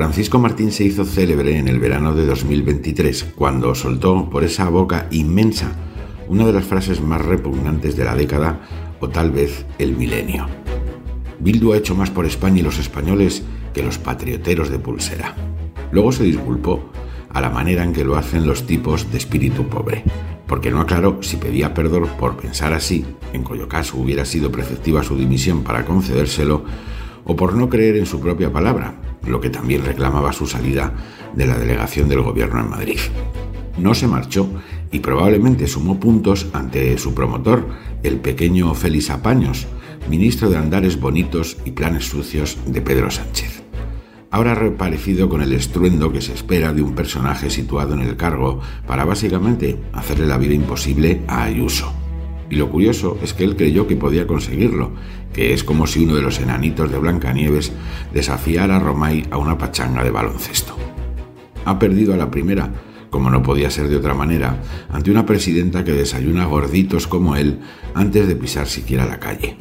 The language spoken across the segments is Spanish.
Francisco Martín se hizo célebre en el verano de 2023, cuando soltó por esa boca inmensa una de las frases más repugnantes de la década o tal vez el milenio. Bildu ha hecho más por España y los españoles que los patrioteros de pulsera. Luego se disculpó a la manera en que lo hacen los tipos de espíritu pobre, porque no aclaró si pedía perdón por pensar así, en cuyo caso hubiera sido preceptiva su dimisión para concedérselo, o por no creer en su propia palabra, lo que también reclamaba su salida de la delegación del gobierno en Madrid. No se marchó y probablemente sumó puntos ante su promotor, el pequeño Félix Apaños, ministro de Andares Bonitos y Planes Sucios de Pedro Sánchez. Ahora reparecido con el estruendo que se espera de un personaje situado en el cargo para básicamente hacerle la vida imposible a Ayuso. Y lo curioso es que él creyó que podía conseguirlo, que es como si uno de los enanitos de Blancanieves desafiara a Romay a una pachanga de baloncesto. Ha perdido a la primera, como no podía ser de otra manera, ante una presidenta que desayuna gorditos como él antes de pisar siquiera la calle.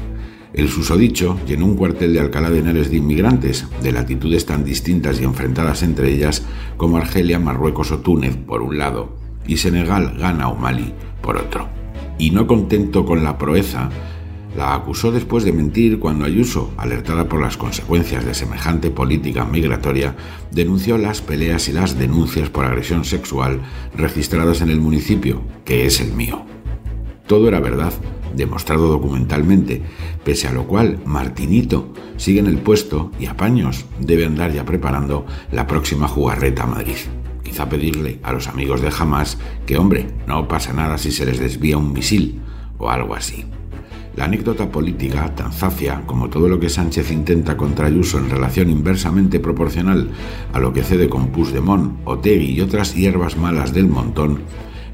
El susodicho llenó un cuartel de Alcalá de Henares de inmigrantes, de latitudes tan distintas y enfrentadas entre ellas como Argelia, Marruecos o Túnez, por un lado, y Senegal, Ghana o Mali, por otro y no contento con la proeza, la acusó después de mentir cuando Ayuso, alertada por las consecuencias de semejante política migratoria, denunció las peleas y las denuncias por agresión sexual registradas en el municipio, que es el mío. Todo era verdad, demostrado documentalmente, pese a lo cual Martinito sigue en el puesto y a paños debe andar ya preparando la próxima jugarreta a Madrid quizá pedirle a los amigos de Hamas que, hombre, no pasa nada si se les desvía un misil o algo así. La anécdota política, tan zafia como todo lo que Sánchez intenta contra Ayuso en relación inversamente proporcional a lo que cede con Puigdemont, Otegui y otras hierbas malas del montón,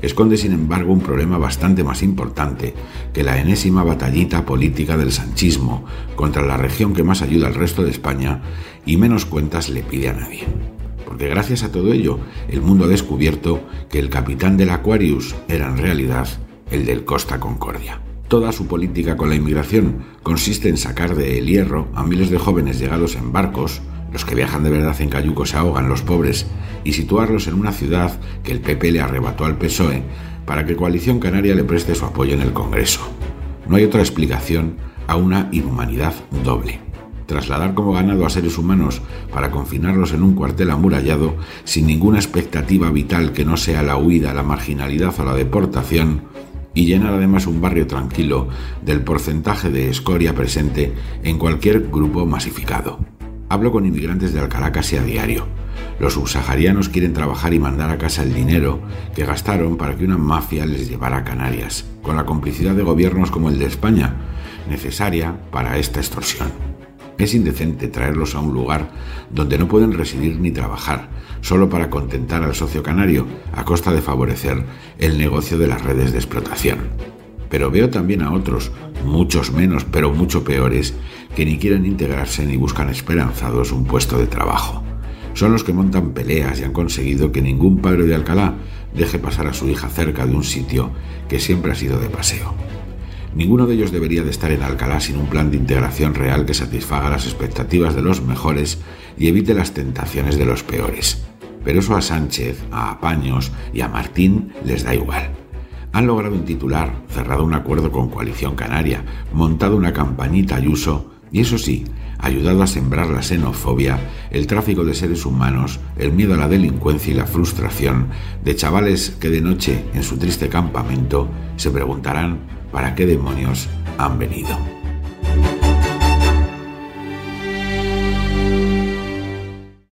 esconde sin embargo un problema bastante más importante que la enésima batallita política del sanchismo contra la región que más ayuda al resto de España y menos cuentas le pide a nadie porque gracias a todo ello el mundo ha descubierto que el capitán del Aquarius era en realidad el del Costa Concordia. Toda su política con la inmigración consiste en sacar de el hierro a miles de jóvenes llegados en barcos, los que viajan de verdad en cayucos se ahogan los pobres, y situarlos en una ciudad que el PP le arrebató al PSOE para que Coalición Canaria le preste su apoyo en el Congreso. No hay otra explicación a una inhumanidad doble trasladar como ganado a seres humanos para confinarlos en un cuartel amurallado sin ninguna expectativa vital que no sea la huida, la marginalidad o la deportación, y llenar además un barrio tranquilo del porcentaje de escoria presente en cualquier grupo masificado. Hablo con inmigrantes de Alcalá casi a diario. Los subsaharianos quieren trabajar y mandar a casa el dinero que gastaron para que una mafia les llevara a Canarias, con la complicidad de gobiernos como el de España, necesaria para esta extorsión. Es indecente traerlos a un lugar donde no pueden residir ni trabajar, solo para contentar al socio canario a costa de favorecer el negocio de las redes de explotación. Pero veo también a otros, muchos menos, pero mucho peores, que ni quieren integrarse ni buscan esperanzados un puesto de trabajo. Son los que montan peleas y han conseguido que ningún padre de Alcalá deje pasar a su hija cerca de un sitio que siempre ha sido de paseo. Ninguno de ellos debería de estar en Alcalá sin un plan de integración real que satisfaga las expectativas de los mejores y evite las tentaciones de los peores. Pero eso a Sánchez, a Apaños y a Martín les da igual. Han logrado un titular, cerrado un acuerdo con Coalición Canaria, montado una campañita Ayuso y eso sí, ayudado a sembrar la xenofobia, el tráfico de seres humanos, el miedo a la delincuencia y la frustración de chavales que de noche en su triste campamento se preguntarán ¿para qué demonios han venido?